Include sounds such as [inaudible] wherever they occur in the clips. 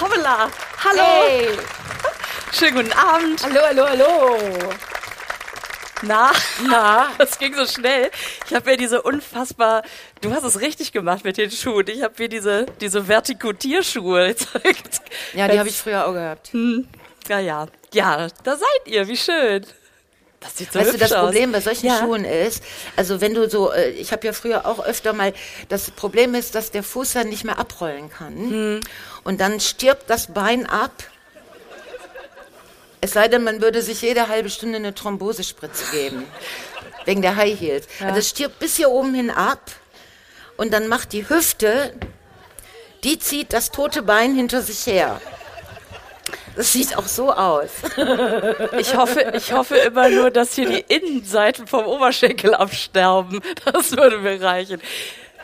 Hoppla! Hallo! Hey! Schönen guten Abend! Hallo, hallo, hallo! Na? Na? [laughs] Das ging so schnell. Ich habe mir diese unfassbar. Du hast es richtig gemacht mit den Schuhen. Ich habe mir diese, diese Vertikutierschuhe gezeigt. Ja, die habe ich früher auch gehabt. Hm, ja, ja. Ja, da seid ihr. Wie schön. Das sieht so weißt du, das aus. Problem bei solchen ja. Schuhen ist, also wenn du so, äh, ich habe ja früher auch öfter mal, das Problem ist, dass der Fuß dann nicht mehr abrollen kann. Hm. Und dann stirbt das Bein ab. Es sei denn, man würde sich jede halbe Stunde eine Thrombosespritze geben. wegen der High Heels. Ja. Also es stirbt bis hier oben hin ab. Und dann macht die Hüfte, die zieht das tote Bein hinter sich her. Das sieht auch so aus. [laughs] Ich hoffe, ich hoffe immer nur, dass hier die Innenseiten vom Oberschenkel absterben. Das würde mir reichen.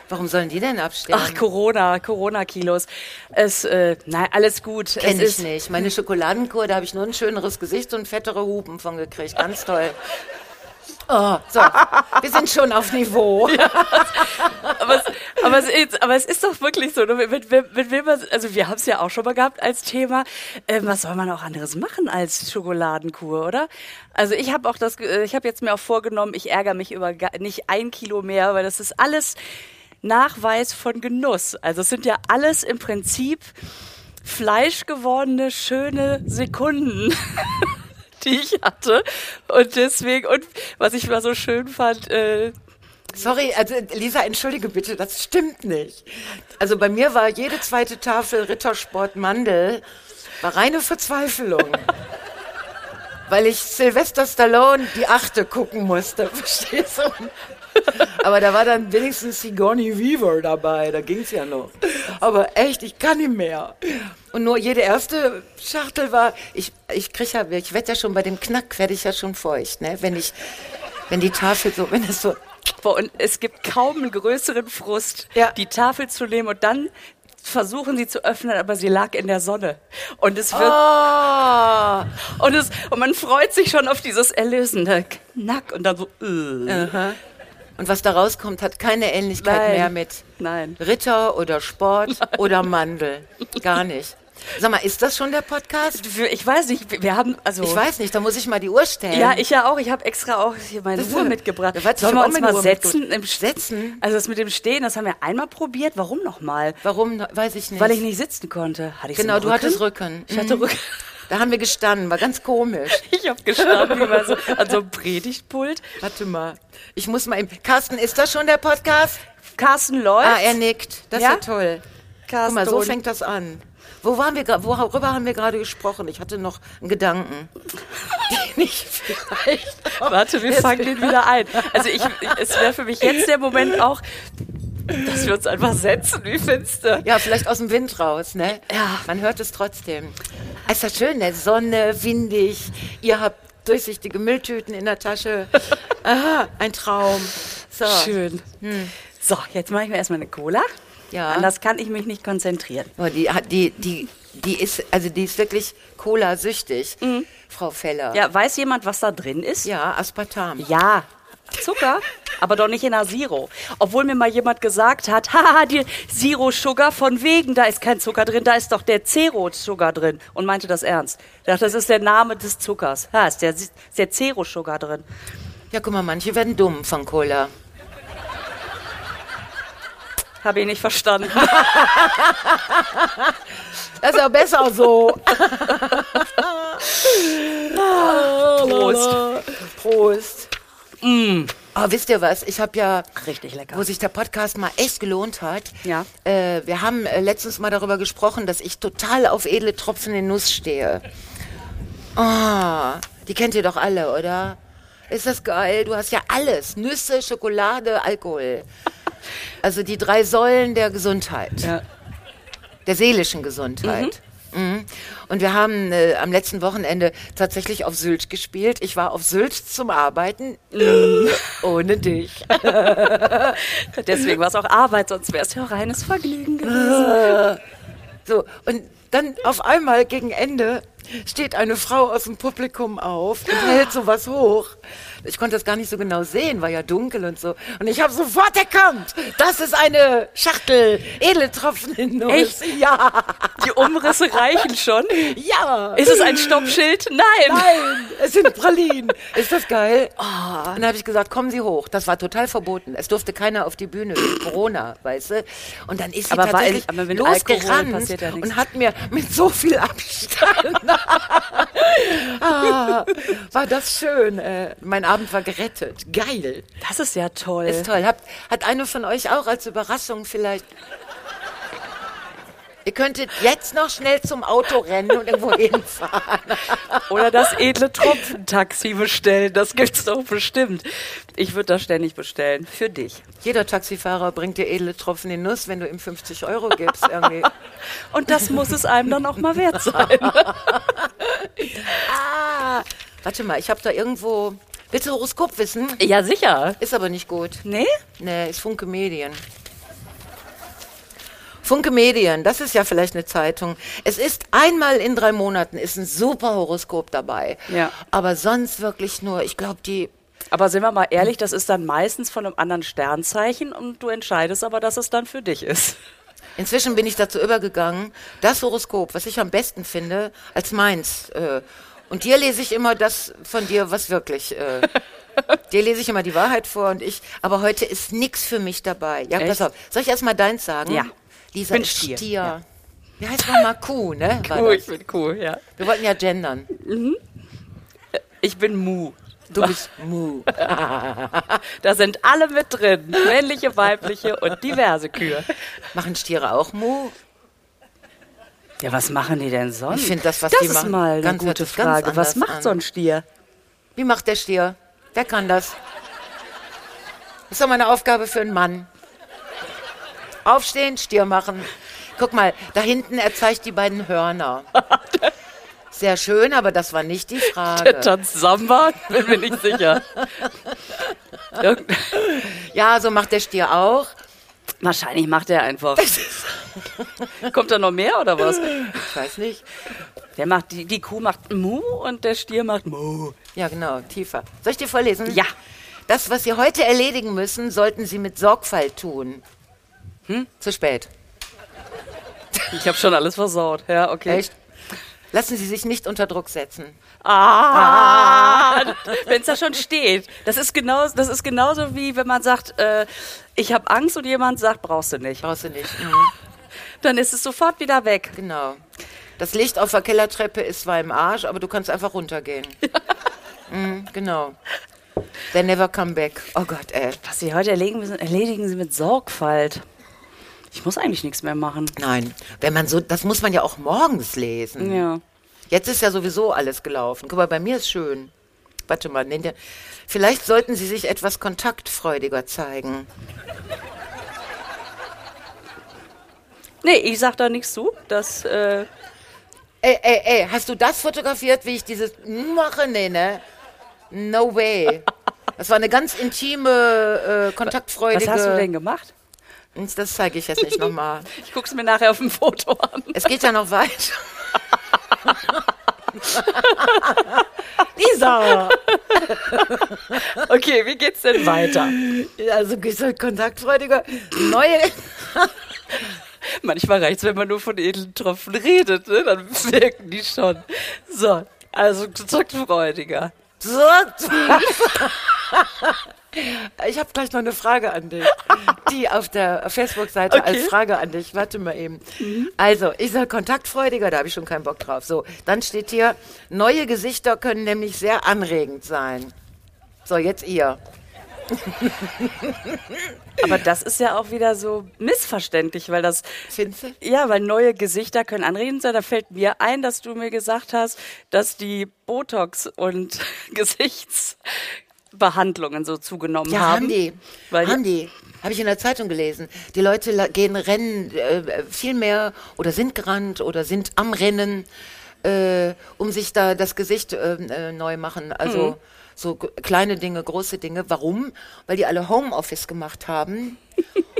Warum sollen die denn absterben? Ach, Corona, Corona-Kilos. Es, äh, nein, alles gut. Kenn es ich nicht. Meine Schokoladenkur, da habe ich nur ein schöneres Gesicht und fettere Hupen von gekriegt. Ganz toll. [laughs] Oh, so, wir sind schon auf Niveau. [laughs] Ja, aber, es, aber, es ist, aber es ist doch wirklich so, mit, mit, mit wem man, also wir haben es ja auch schon mal gehabt als Thema, äh, was soll man auch anderes machen als Schokoladenkur, oder? Also ich habe auch das, ich habe jetzt mir auch vorgenommen, ich ärgere mich über nicht ein Kilo mehr, weil das ist alles Nachweis von Genuss. Also es sind ja alles im Prinzip fleischgewordene, schöne Sekunden. [laughs] die ich hatte. Und deswegen, und was ich mal so schön fand, äh, Sorry, also Lisa, entschuldige bitte, das stimmt nicht. Also bei mir war jede zweite Tafel Rittersport Mandel war reine Verzweiflung. weil ich Sylvester Stallone die achte gucken musste, [laughs] verstehst du? [laughs] Aber da war dann wenigstens Sigourney Weaver dabei, da ging es ja noch. Aber echt, ich kann nicht mehr. Und nur jede erste Schachtel war, ich, ich krieg ja, ich werde ja schon bei dem Knack, werde ich ja schon feucht, ne? Wenn ich, wenn die Tafel so, wenn es so und es gibt kaum einen größeren Frust, ja. die Tafel zu nehmen und dann versuchen sie zu öffnen, aber sie lag in der Sonne. Und es wird. Oh. Und, es, und man freut sich schon auf dieses erlösende Knack und dann so. Uh. Und was da rauskommt, hat keine Ähnlichkeit Nein. mehr mit Nein. Ritter oder Sport Nein. oder Mandel. Gar nicht. Sag mal, ist das schon der Podcast? Ich weiß nicht, wir haben also. Ich weiß nicht, da muss ich mal die Uhr stellen. Ja, ich ja auch. Ich habe extra auch hier meine das Uhr mitgebracht. Sollen wir uns mal setzen? Im setzen? Also das mit dem Stehen, das haben wir einmal probiert. Warum nochmal? Warum, weiß ich nicht. Weil ich nicht sitzen konnte. Hatte ich genau, du hattest Rücken. Ich hatte mhm. Rücken. Da haben wir gestanden, war ganz komisch. [laughs] Ich habe gestanden wie so, an so einem Predigtpult. Warte mal, ich muss mal eben. Carsten, ist das schon der Podcast? Carsten läuft. Ah, er nickt. Das ja? ist ja toll. Carsten. Guck mal, so fängt das an. Wo waren wir, worüber haben wir gerade gesprochen? Ich hatte noch einen Gedanken. Den ich vielleicht. Warte, wir fangen den wieder ein. Also ich, es wäre für mich jetzt der Moment auch, dass wir uns einfach setzen. Wie findest du? Ja, vielleicht aus dem Wind raus, ne? Ja. Man hört es trotzdem. Ist das schön, ne? Sonne, windig. Ihr habt durchsichtige Mülltüten in der Tasche. [laughs] Aha, ein Traum. So. Schön. Hm. So, jetzt mache ich mir erstmal eine Cola. Ja. Anders kann ich mich nicht konzentrieren. Oh, die, die, die, die ist, also die ist wirklich Cola-süchtig, mhm. Frau Feller. Ja, weiß jemand, was da drin ist? Ja, Aspartam. Ja, Zucker, aber doch nicht in der Zero. Obwohl mir mal jemand gesagt hat, [laughs] haha, die Zero Sugar von wegen, da ist kein Zucker drin, da ist doch der Zero Sugar drin und meinte das ernst. Ich dachte, das ist der Name des Zuckers. Ha, ist der, ist der Zero Sugar drin. Ja, guck mal, manche werden dumm von Cola. Habe ich nicht verstanden. [laughs] das ist ja besser so. [laughs] Prost. Prost. Mm. Oh, wisst ihr was? Ich habe ja richtig lecker, wo sich der Podcast mal echt gelohnt hat. Ja. Äh, wir haben äh, letztens mal darüber gesprochen, dass ich total auf edle Tropfen in Nuss stehe. Oh, die kennt ihr doch alle, oder? Ist das geil? Du hast ja alles: Nüsse, Schokolade, Alkohol. Also die drei Säulen der Gesundheit. Ja. Der seelischen Gesundheit. Mhm. Mhm. Und wir haben äh, am letzten Wochenende tatsächlich auf Sylt gespielt. Ich war auf Sylt zum Arbeiten. Mhm. Ohne dich. [laughs] Deswegen war es auch Arbeit, sonst wäre es ja reines Vergnügen gewesen. So, und dann auf einmal gegen Ende steht eine Frau aus dem Publikum auf und hält sowas hoch. Ich konnte das gar nicht so genau sehen, war ja dunkel und so. Und ich habe sofort erkannt, das ist eine Schachtel Edeltropfen in Nuss. Echt? Ja. Die Umrisse reichen schon. Ja. Ist es ein Stoppschild? Nein. Nein, es sind Pralinen. Ist das geil? Und dann habe ich gesagt, kommen Sie hoch. Das war total verboten. Es durfte keiner auf die Bühne Corona, weißt du? Und dann ist sie Aber war- tatsächlich aber mit Alkohol losgerannt ja und hat mir mit so viel Abstand. [laughs] ah, war das schön. Äh, mein Abend war gerettet. Geil. Das ist ja toll. Ist toll. Habt, hat eine von euch auch als Überraschung vielleicht. Ihr könntet jetzt noch schnell zum Auto rennen und irgendwo [laughs] hinfahren. Oder das edle Tropfentaxi bestellen. Das gibt's doch bestimmt. Ich würde das ständig bestellen. Für dich. Jeder Taxifahrer bringt dir edle Tropfen in Nuss, wenn du ihm 50 Euro gibst. Irgendwie. [laughs] Und das muss es einem dann auch mal wert sein. [laughs] ah, warte mal, ich habe da irgendwo. Willst du Horoskop wissen? Ja, sicher. Ist aber nicht gut. Nee? Nee, ist Funke Medien. Funke Medien, das ist ja vielleicht eine Zeitung. Es ist einmal in drei Monaten ist ein super Horoskop dabei. Ja. Aber sonst wirklich nur, ich glaube, die Aber sind wir mal ehrlich, das ist dann meistens von einem anderen Sternzeichen und du entscheidest aber, dass es dann für dich ist. Inzwischen bin ich dazu übergegangen, das Horoskop, was ich am besten finde, als meins. Äh, und dir lese ich immer das von dir, was wirklich. Äh, [laughs] dir lese ich immer die Wahrheit vor und ich. Aber heute ist nichts für mich dabei. Ja, pass Echt? auf. Soll ich erstmal deins sagen? Ja. Lisa bin ist Stier, Stier. ja. Wie heißt nochmal Kuh, ne? [laughs] Das? ich bin cool, ja. Wir wollten ja gendern. Ich bin Mu. Du bist Mu. [laughs] Da sind alle mit drin. Männliche, weibliche und diverse Kühe. Machen Stiere auch Mu? Ja, was machen die denn sonst? Ich finde das, was das die ist machen, mal eine ganz- gute Frage. Was macht an. so ein Stier? Wie macht der Stier? Wer kann das? Das ist doch mal eine Aufgabe für einen Mann. Aufstehen, Stier machen. Guck mal, da hinten, er zeigt die beiden Hörner. [laughs] Sehr schön, aber das war nicht die Der Frage. tanzt Samba? Bin mir nicht sicher. [laughs] Ja, so macht der Stier auch. Wahrscheinlich macht er einfach. [laughs] Kommt da noch mehr oder was? Ich weiß nicht. Der macht, die, die Kuh macht Mu und der Stier macht Mu. Ja, genau, tiefer. Soll ich dir vorlesen? Ja. Das, was Sie heute erledigen müssen, sollten Sie mit Sorgfalt tun. Hm? Zu spät. Ich habe schon alles versaut. Ja, okay. Echt? Lassen Sie sich nicht unter Druck setzen. Ah, [laughs] wenn es da schon steht. Das ist, genau, das ist genauso wie wenn man sagt, äh, ich habe Angst und jemand sagt, brauchst du nicht. Brauchst du nicht. Mhm. [laughs] Dann ist es sofort wieder weg. Genau. Das Licht auf der Kellertreppe ist zwar im Arsch, aber du kannst einfach runtergehen. [laughs] Mhm, genau. They never come back. Oh Gott, ey. Was Sie heute erledigen müssen, erledigen Sie mit Sorgfalt. Ich muss eigentlich nichts mehr machen. Nein, wenn man so, das muss man ja auch morgens lesen. Ja. Jetzt ist ja sowieso alles gelaufen. Guck mal, bei mir ist schön. Warte mal. Vielleicht sollten Sie sich etwas kontaktfreudiger zeigen. Nee, ich sag da nichts zu. Das, äh, Ey, ey, ey, hast du das fotografiert, wie ich dieses mache? Nee, ne? No way. [laughs] Das war eine ganz intime, äh, kontaktfreudige. was hast du denn gemacht? Das zeige ich jetzt nicht nochmal. [laughs] Ich guck's mir nachher auf dem Foto an. Es geht ja noch weiter. [laughs] Lisa! Okay, wie geht's denn weiter? Also gehst du kontaktfreudiger. Neue. Manchmal reicht's, wenn man nur von edlen Tropfen redet, ne? dann wirken die schon. So, also kontaktfreudiger. [laughs] Ich habe gleich noch eine Frage an dich, die auf der Facebook-Seite Okay. als Frage an dich. Warte mal eben. Also, ich soll kontaktfreudiger, da habe ich schon keinen Bock drauf. So, dann steht hier, neue Gesichter können nämlich sehr anregend sein. So, jetzt ihr. Aber das ist ja auch wieder so missverständlich, weil das, Findest du? ja, weil neue Gesichter können anregend sein. Da fällt mir ein, dass du mir gesagt hast, dass die Botox- und [laughs] Gesichtsbehandlungen so zugenommen Ja, haben. haben die. Weil haben die. Habe ich in der Zeitung gelesen. Die Leute gehen rennen äh, viel mehr oder sind gerannt oder sind am Rennen, äh, um sich da das Gesicht äh, äh, neu machen. Also Mhm. So kleine Dinge, große Dinge. Warum? Weil die alle Homeoffice gemacht haben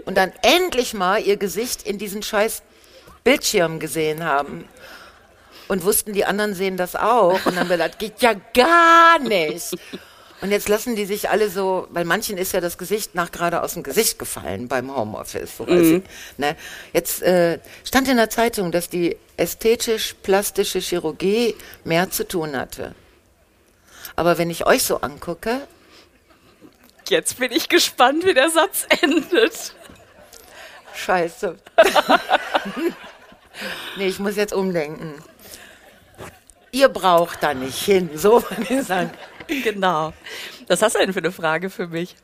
und dann endlich mal ihr Gesicht in diesen scheiß Bildschirm gesehen haben. Und wussten, die anderen sehen das auch. Und dann haben wir gedacht, geht ja gar nicht. Und jetzt lassen die sich alle so, weil manchen ist ja das Gesicht nach gerade aus dem Gesicht gefallen beim Homeoffice. So ich, ne? Jetzt äh, stand in der Zeitung, dass die ästhetisch-plastische Chirurgie mehr zu tun hatte. Aber wenn ich euch so angucke, Jetzt bin ich gespannt, wie der Satz [laughs] endet. scheiße. [laughs] nee, ich muss jetzt umdenken. Ihr braucht da nicht hin, so [laughs] würde ich sagen. Genau. Was hast du denn für eine Frage für mich?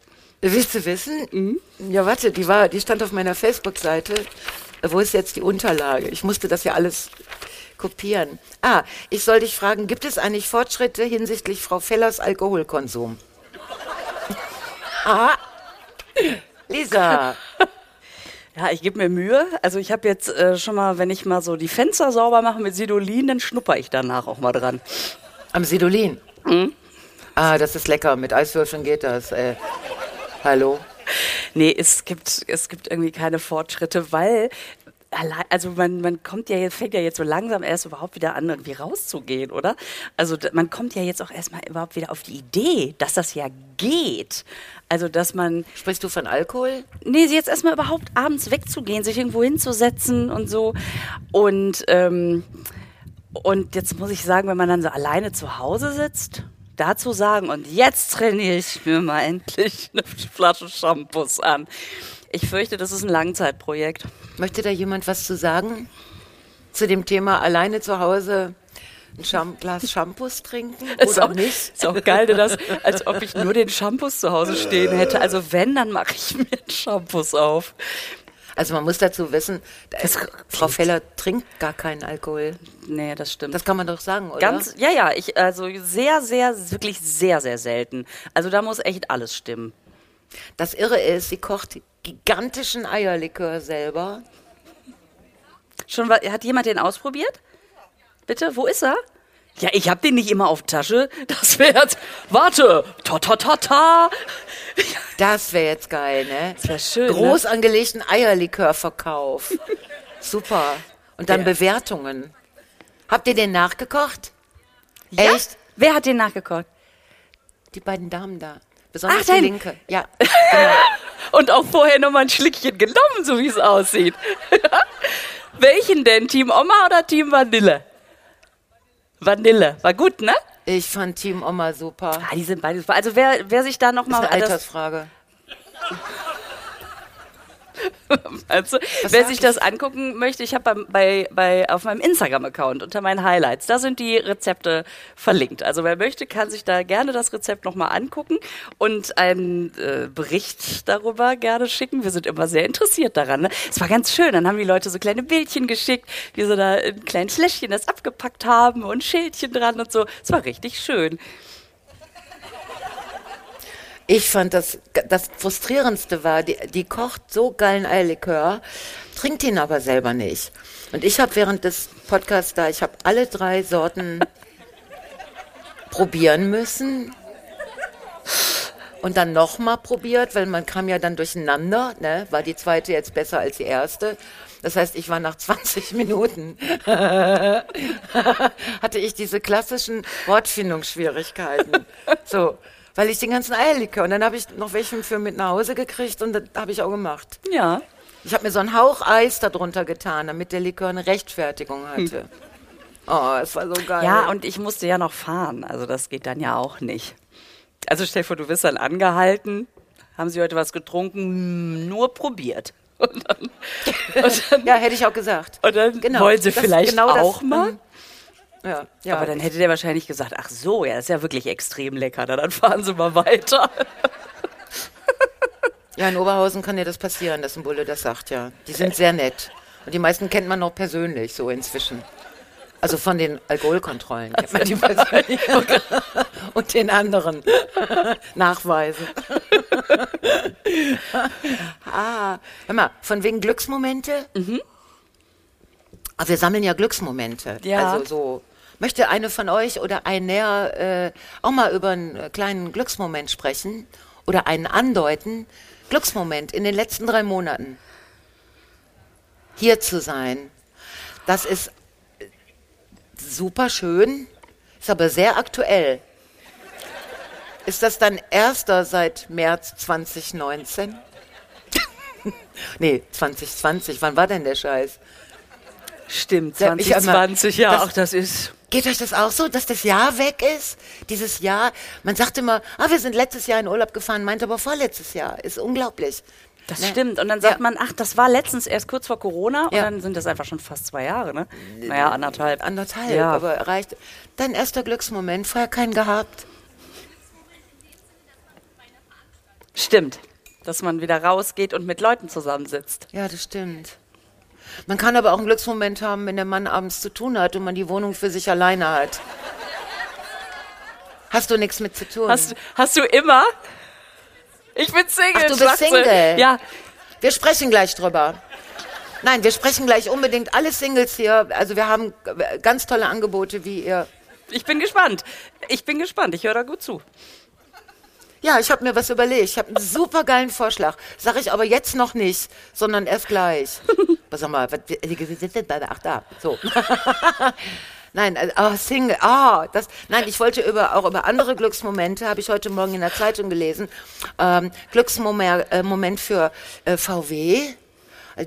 Willst du wissen? Ja, warte, die war, die stand auf meiner Facebook-Seite. Wo ist jetzt die Unterlage? Ich musste das ja alles kopieren. Ah, ich soll dich fragen, gibt es eigentlich Fortschritte hinsichtlich Frau Fellers Alkoholkonsum? Aha. Lisa, Ja, ich gebe mir Mühe. Also ich habe jetzt äh, schon mal, wenn ich mal so die Fenster sauber mache mit Sidolin, dann schnupper ich danach auch mal dran. am Sidolin. Ah, das ist lecker. Mit Eiswürfeln geht das. Äh, hallo? Nee, es gibt, es gibt irgendwie keine Fortschritte, weil allein, also man, man kommt ja jetzt, fängt ja jetzt so langsam erst überhaupt wieder an, irgendwie rauszugehen, oder? Also man kommt ja jetzt auch erstmal überhaupt wieder auf die Idee, dass das ja geht. Also, dass man, Sprichst du von Alkohol? nee, jetzt erstmal überhaupt abends wegzugehen, sich irgendwo hinzusetzen und so. Und, ähm, und jetzt muss ich sagen, wenn man dann so alleine zu Hause sitzt, dazu sagen, und jetzt trainiere ich mir mal endlich eine Flasche Shampoos an. Ich fürchte, das ist ein Langzeitprojekt. Möchte da jemand was zu sagen? Zu dem Thema alleine zu Hause ein Scham Glas Shampoos trinken [laughs] Ist oder auch, nicht? Ist auch geil, das, als ob ich nur den Shampoos zu Hause stehen hätte. Also wenn, dann mache ich mir einen Shampoos auf. Also man muss dazu wissen, Das- Frau Feller trinkt gar keinen Alkohol. Nee, das stimmt. Das kann man doch sagen, oder? Ganz, ja, ja, ich, also sehr, sehr, wirklich sehr, sehr selten. Also da muss echt alles stimmen. Das Irre ist, sie kocht gigantischen Eierlikör selber. Schon, hat jemand den ausprobiert? Bitte, wo ist er? Ja, ich hab den nicht immer auf Tasche. Das wäre jetzt, warte, ta ta ta ta. Das wäre jetzt geil, ne? Das wär schön, ne? Groß angelegten Eierlikörverkauf. Super. Und dann Ja. Bewertungen. Habt ihr den nachgekocht? Ja? Echt? Wer hat den nachgekocht? Die beiden Damen da. Besonders Ach, die dein- linke. Ja. [laughs] Und auch vorher noch mal ein Schlickchen genommen, so wie es aussieht. [laughs] Welchen denn? Team Oma oder Team Vanille? Vanille. War gut, ne? Ich fand Team Oma super. Ah, die sind beide super. Also wer, wer sich da noch Das ist mal eine das, Altersfrage. [laughs] also, wer sich ich? das angucken möchte, ich habe bei, bei, auf meinem Instagram-Account unter meinen Highlights, da sind die Rezepte verlinkt. Also wer möchte, kann sich da gerne das Rezept noch mal angucken und einen äh, Bericht darüber gerne schicken. Wir sind immer sehr interessiert daran. Ne? Es war ganz schön. Dann haben die Leute so kleine Bildchen geschickt, wie sie da in kleinen Fläschchen das abgepackt haben und Schildchen dran und so. Es war richtig schön. Ich fand das, das Frustrierendste war, die, die kocht so geilen Eierlikör, trinkt ihn aber selber nicht. Und ich habe während des Podcasts da, ich habe alle drei Sorten [laughs] probieren müssen. Und dann nochmal probiert, weil man kam ja dann durcheinander, ne? War die zweite jetzt besser als die erste? Das heißt, ich war nach 20 [laughs] Minuten, [laughs] hatte ich diese klassischen Wortfindungsschwierigkeiten. So, weil ich den ganzen Eierlikör, und dann habe ich noch welchen für mit nach Hause gekriegt und das habe ich auch gemacht. Ja. Ich habe mir so einen Hauch Eis darunter getan, damit der Likör eine Rechtfertigung hatte. Oh, es war so geil. Ja, und ich musste ja noch fahren. Also das geht dann ja auch nicht. Also stell dir vor, du wirst dann angehalten. Haben Sie heute was getrunken? Hm, Nur probiert. [laughs] Und dann, und [laughs] dann, ja, hätte ich auch gesagt. und dann Genau, wollen Sie das- vielleicht genau das, auch mal? Ja, ja. Aber dann hätte der wahrscheinlich gesagt, ach so, ja, das ist ja wirklich extrem lecker. Na, dann fahren Sie mal weiter. ja, in Oberhausen kann dir das passieren, dass ein Bulle das sagt, ja. Die sind sehr nett. Und die meisten kennt man noch persönlich, so inzwischen. Also von den Alkoholkontrollen kennt man die [laughs] persönlich. Und den anderen [laughs] Nachweise. [laughs] ah, hör mal, von wegen Glücksmomente? Mhm. Aber wir sammeln ja Glücksmomente. Ja. Also so. Möchte eine von euch oder einer äh, auch mal über einen kleinen Glücksmoment sprechen oder einen andeuten? Glücksmoment in den letzten drei Monaten. Hier zu sein. Das ist super schön, ist aber sehr aktuell. Ist das dann erster seit März 2019? [laughs] nee, 2020. Wann war denn der Scheiß? Stimmt, Ja, ich- 2020, ja, das- ach, das ist. Geht euch das auch so, dass das Jahr weg ist? Dieses Jahr, man sagt immer, ah, wir sind letztes Jahr in Urlaub gefahren, meint aber vorletztes Jahr. Ist unglaublich. Das Ne? stimmt. Und dann sagt Ja. man, ach, das war letztens erst kurz vor Corona und Ja. dann sind das einfach schon fast zwei Jahre, ne? Naja, anderthalb. Anderthalb, Ja. aber reicht. Dein erster Glücksmoment, vorher keinen gehabt. Stimmt. Dass man wieder rausgeht und mit Leuten zusammensitzt. Ja, das stimmt. Man kann aber auch einen Glücksmoment haben, wenn der Mann abends zu tun hat und man die Wohnung für sich alleine hat. Hast du nichts mit zu tun? Hast, hast du immer? Ich bin Single. Ach, du bist. Single? Ja. Wir sprechen gleich drüber. Nein, wir sprechen gleich unbedingt alle Singles hier. Also wir haben ganz tolle Angebote, wie ihr. Ich bin gespannt. Ich bin gespannt. Ich höre da gut zu. Ja, ich habe mir was überlegt. Ich habe einen super geilen Vorschlag. Sag ich aber jetzt noch nicht, sondern erst gleich. [laughs] Was sag mal, ach da, so. [laughs] Nein, also, oh, Single, ah, das, nein, ich wollte über, auch über andere Glücksmomente, habe ich heute Morgen in der Zeitung gelesen, ähm, Glücksmoment äh, Moment für äh, VW.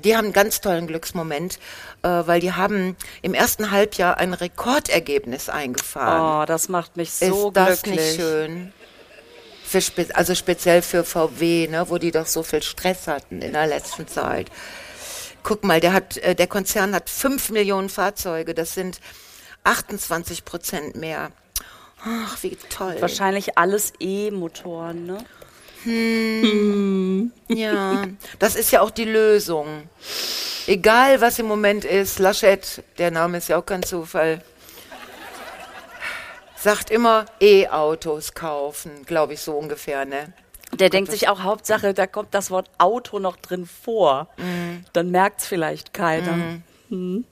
Die haben einen ganz tollen Glücksmoment, äh, weil die haben im ersten Halbjahr ein Rekordergebnis eingefahren. Oh, das macht mich so Ist das glücklich. nicht schön? Für spe also speziell für VW, ne, wo die doch so viel Stress hatten in der letzten Zeit. Guck mal, der hat, äh, der Konzern hat fünf Millionen Fahrzeuge. Das sind 28 Prozent mehr. Ach, wie toll. Wahrscheinlich alles E-Motoren, ne? Ja, das ist ja auch die Lösung. Egal, was im Moment ist, Laschet, der Name ist ja auch kein Zufall, sagt immer E-Autos kaufen, glaube ich, so ungefähr, ne? Der denkt sich auch, Hauptsache, da kommt das Wort Auto noch drin vor. Mhm. Dann merkt's vielleicht keiner. Mhm.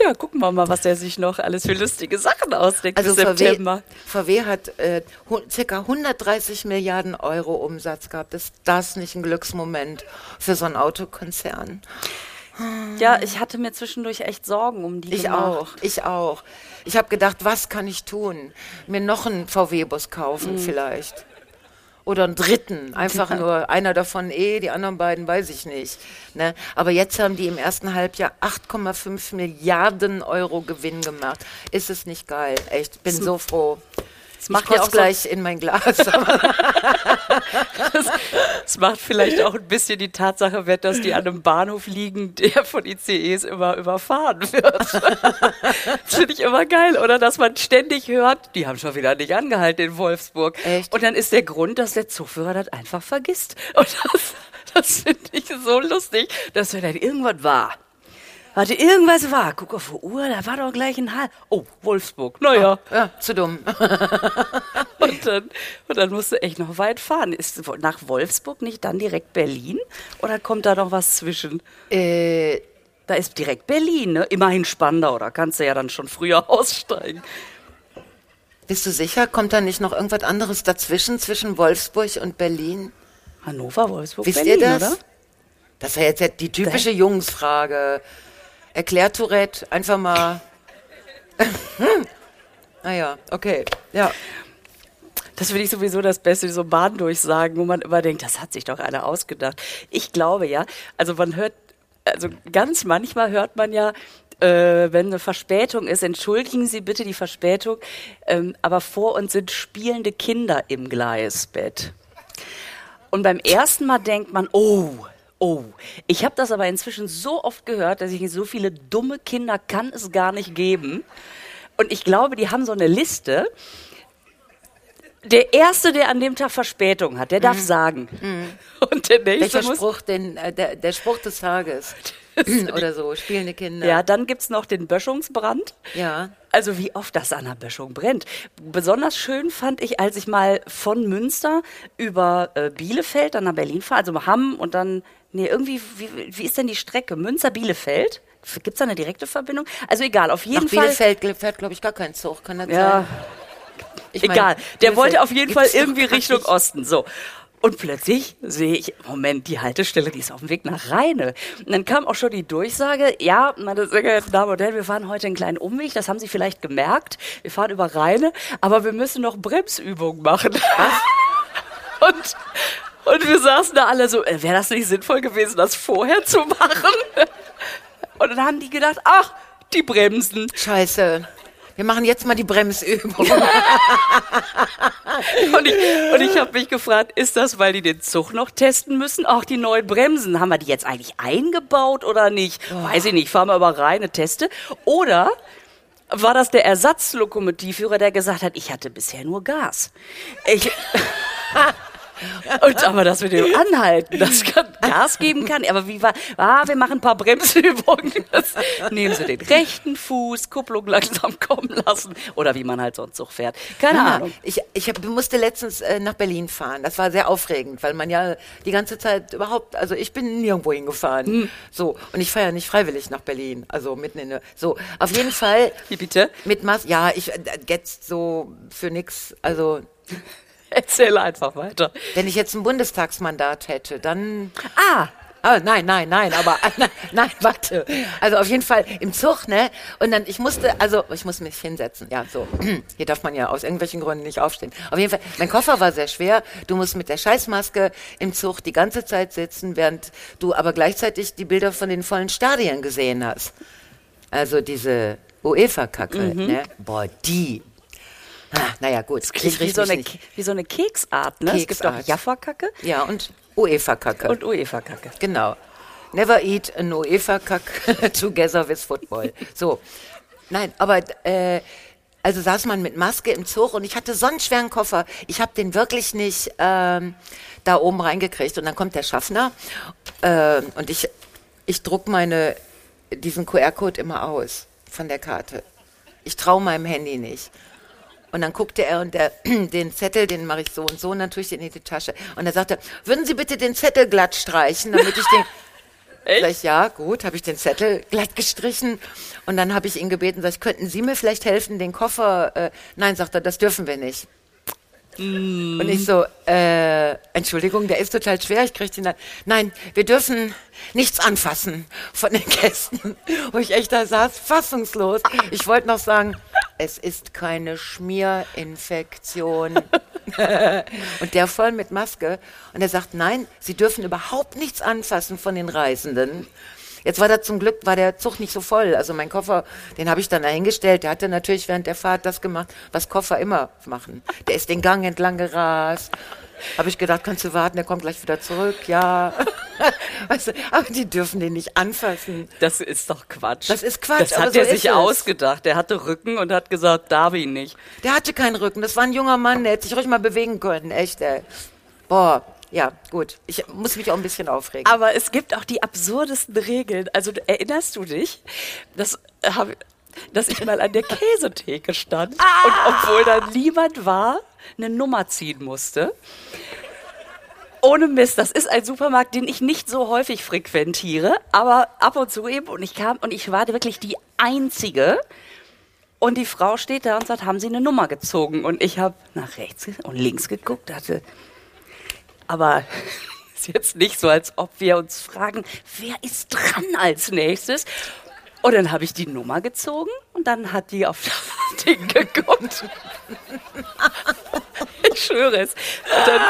Ja, gucken wir mal, was er sich noch alles für lustige Sachen ausdenkt Also bis VW, September. VW hat äh, circa 130 Milliarden Euro Umsatz gehabt. Ist das nicht ein Glücksmoment für so einen Autokonzern? Ja, ich hatte mir zwischendurch echt Sorgen um die Ich gemacht. auch, ich auch. Ich habe gedacht, was kann ich tun? Mir noch einen VW-Bus kaufen Mhm. vielleicht. Oder einen dritten. Einfach nur einer davon eh, die anderen beiden weiß ich nicht. Ne? Aber jetzt haben die im ersten Halbjahr 8,5 Milliarden Euro Gewinn gemacht. Ist es nicht geil? Echt, bin so froh. Das macht ja auch so, gleich in mein Glas. [laughs] das macht vielleicht auch ein bisschen die Tatsache wett, dass die an einem Bahnhof liegen, der von ICEs immer überfahren wird. das [laughs] finde ich immer geil, oder? Dass man ständig hört, die haben schon wieder nicht angehalten in Wolfsburg. Echt? Und dann ist der Grund, dass der Zugführer das einfach vergisst. Und das, das finde ich so lustig, dass er dann irgendwann war. Warte, irgendwas war. Guck auf die Uhr, da war doch gleich ein Hall. Oh, Wolfsburg. Naja. ja, zu dumm. [laughs] Und dann, und dann musst du echt noch weit fahren. Ist nach Wolfsburg nicht dann direkt Berlin? Oder kommt da noch was zwischen? Äh, Da ist direkt Berlin, ne? Immerhin Spandau, da kannst du ja dann schon früher [laughs] aussteigen. bist du sicher? Kommt da nicht noch irgendwas anderes dazwischen, zwischen Wolfsburg und Berlin? Hannover, Wolfsburg, Wisst Berlin, ihr das? oder? Das wäre jetzt die typische Jungsfrage. Erklärt Tourette einfach mal. [laughs] naja, okay. Ja. Das finde ich sowieso das Beste, so Bahndurchsagen, wo man immer denkt, das hat sich doch einer ausgedacht. Ich glaube ja, also man hört, also ganz manchmal hört man ja, äh, wenn eine Verspätung ist, entschuldigen Sie bitte die Verspätung, ähm, aber vor uns sind spielende Kinder im Gleisbett. Und beim ersten Mal denkt man, oh, oh. Ich habe das aber inzwischen so oft gehört, dass ich so viele dumme Kinder kann es gar nicht geben. Und ich glaube, die haben so eine Liste. Der Erste, der an dem Tag Verspätung hat, der darf sagen. Und der nächste Welcher. Spruch denn, äh, der, der Spruch des Tages? [laughs] [clears throat] Oder so, spielende Kinder. Ja, dann gibt's noch den Böschungsbrand. Ja. Also wie oft das an der Böschung brennt. Besonders schön fand ich, als ich mal von Münster über äh, Bielefeld dann nach Berlin fahre, also Hamm und dann, nee, irgendwie, wie, wie ist denn die Strecke? Münster-Bielefeld? Gibt's da eine direkte Verbindung? Also egal, auf jeden Nach Fall. Bielefeld fährt, glaube ich, gar kein Zug. Kann das Ja, sein? Ich meine, egal. Der Bielefeld wollte auf jeden Fall irgendwie Richtung nicht. Osten. So. Und plötzlich sehe ich, Moment, die Haltestelle, die ist auf dem Weg nach Rheine. Und dann kam auch schon die Durchsage, ja, meine sehr geehrten Damen und Herren, wir fahren heute einen kleinen Umweg, das haben Sie vielleicht gemerkt. Wir fahren über Rheine, aber wir müssen noch Bremsübungen machen. [laughs] und, und wir saßen da alle so, äh, wäre das nicht sinnvoll gewesen, das vorher zu machen? [laughs] Und dann haben die gedacht, ach, die Bremsen. Scheiße. Wir machen jetzt mal die Bremsübung. [laughs] und ich, und ich habe mich gefragt, ist das, weil die den Zug noch testen müssen? Auch die neuen Bremsen, haben wir die jetzt eigentlich eingebaut oder nicht? Oh. Weiß ich nicht, fahren wir aber reine Teste. Oder war das der Ersatzlokomotivführer, der gesagt hat, ich hatte bisher nur Gas? Ich... [laughs] [laughs] Und aber das mit dem Anhalten, das kann Gas geben kann. Aber wie war, ah, wir machen ein paar Bremsübungen. Das, nehmen Sie den rechten Fuß, Kupplung langsam kommen lassen. Oder wie man halt sonst so fährt. Keine ja, Ahnung. Ich, ich hab, musste letztens äh, nach Berlin fahren. Das war sehr aufregend, weil man ja die ganze Zeit überhaupt, also ich bin nirgendwo hingefahren. Hm. So. Und ich fahre ja nicht freiwillig nach Berlin. Also mitten in der, so. Auf jeden Fall. Wie bitte? Mit Mas, ja, ich, äh, jetzt so für nix, also. [laughs] Erzähl einfach weiter. Wenn ich jetzt ein Bundestagsmandat hätte, dann. Ah! Ah, nein, nein, nein, aber [laughs] nein, nein, warte. Also auf jeden Fall im Zug, ne? Und dann, ich musste, also ich muss mich hinsetzen. Ja, so. [clears throat] Hier darf man ja aus irgendwelchen Gründen nicht aufstehen. Auf jeden Fall, mein Koffer war sehr schwer. Du musst mit der Scheißmaske im Zug die ganze Zeit sitzen, während du aber gleichzeitig die Bilder von den vollen Stadien gesehen hast. Also diese UEFA-Kacke, mhm. ne? Boah, die Ah, naja, gut. Das klingt wie so, eine, wie so eine Keksart, ne? Keksart. Es gibt auch Jaffa-Kacke. Ja, und UEFA-Kacke. Und UEFA-Kacke. Genau. Never eat an UEFA-Kacke [laughs] together with football. So. Nein, aber äh, also saß man mit Maske im Zug und ich hatte so einen schweren Koffer. Ich habe den wirklich nicht ähm, da oben reingekriegt. Und dann kommt der Schaffner äh, und ich, ich druck meine, diesen QR-Code immer aus von der Karte. Ich traue meinem Handy nicht. Und dann guckte er und der, [clears throat] den Zettel, den mache ich so und so, und dann tue ich den in die Tasche. Und er sagte, würden Sie bitte den Zettel glatt streichen, damit ich den... [laughs] Echt? Sag ich, ja, gut, habe ich den Zettel glatt gestrichen. Und dann habe ich ihn gebeten, sag ich, könnten Sie mir vielleicht helfen, den Koffer... Äh, nein, sagt er, das dürfen wir nicht. Mm. Und ich so, äh, Entschuldigung, der ist total schwer, ich kriege den dann. Nein, wir dürfen nichts anfassen von den Gästen. [laughs] Wo ich echt da saß, fassungslos. Ich wollte noch sagen, es ist keine Schmierinfektion. [laughs] und der voll mit Maske. Und er sagt, nein, Sie dürfen überhaupt nichts anfassen von den Reisenden. Jetzt war da zum Glück, war der Zug nicht so voll. Also mein Koffer, den habe ich dann dahingestellt. Der hatte natürlich während der Fahrt das gemacht, was Koffer immer machen. Der ist den Gang entlang gerast. Habe ich gedacht, kannst du warten, der kommt gleich wieder zurück. Ja. [laughs] weißt du, aber die dürfen den nicht anfassen. Das ist doch Quatsch. Das ist Quatsch. Das hat so er sich ausgedacht. Der hatte Rücken und hat gesagt, darf ihn nicht. Der hatte keinen Rücken. Das war ein junger Mann, der hätte sich ruhig mal bewegen können. Echt, ey. Boah. Ja, gut. Ich muss mich auch ein bisschen aufregen. Aber es gibt auch die absurdesten Regeln. Also erinnerst du dich, dass, dass ich mal an der [laughs] Käsetheke stand ah! und obwohl da niemand war, eine Nummer ziehen musste? Ohne Mist, das ist ein Supermarkt, den ich nicht so häufig frequentiere, aber ab und zu eben. Und ich kam und ich war wirklich die Einzige. Und die Frau steht da und sagt, haben Sie eine Nummer gezogen? Und ich habe nach rechts und links geguckt, dachte, aber [laughs] ist jetzt nicht so, als ob wir uns fragen, wer ist dran als nächstes? Und dann habe ich die Nummer gezogen und dann hat die auf [laughs] das Ding geguckt. ich schwöre es. Und dann,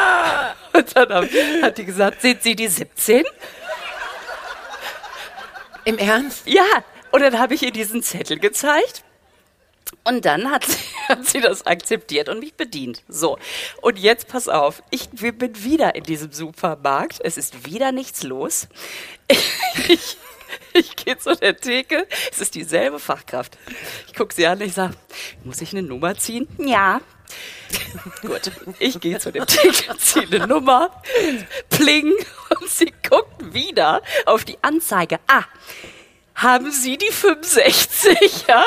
und dann hat die gesagt, sind Sie die 17? Im Ernst? Ja. Und dann habe ich ihr diesen Zettel gezeigt und dann hat sie, [laughs] hat sie das akzeptiert und mich bedient. So, und jetzt pass auf, ich bin wieder in diesem Supermarkt. Es ist wieder nichts los. [laughs] Ich, ich gehe zu der Theke, es ist dieselbe Fachkraft. Ich gucke sie an, ich sage, muss ich eine Nummer ziehen? Ja. [laughs] Gut, ich gehe zu der Theke, ziehe eine Nummer, pling, und sie guckt wieder auf die Anzeige. Ah, haben Sie die 65, [laughs] ja?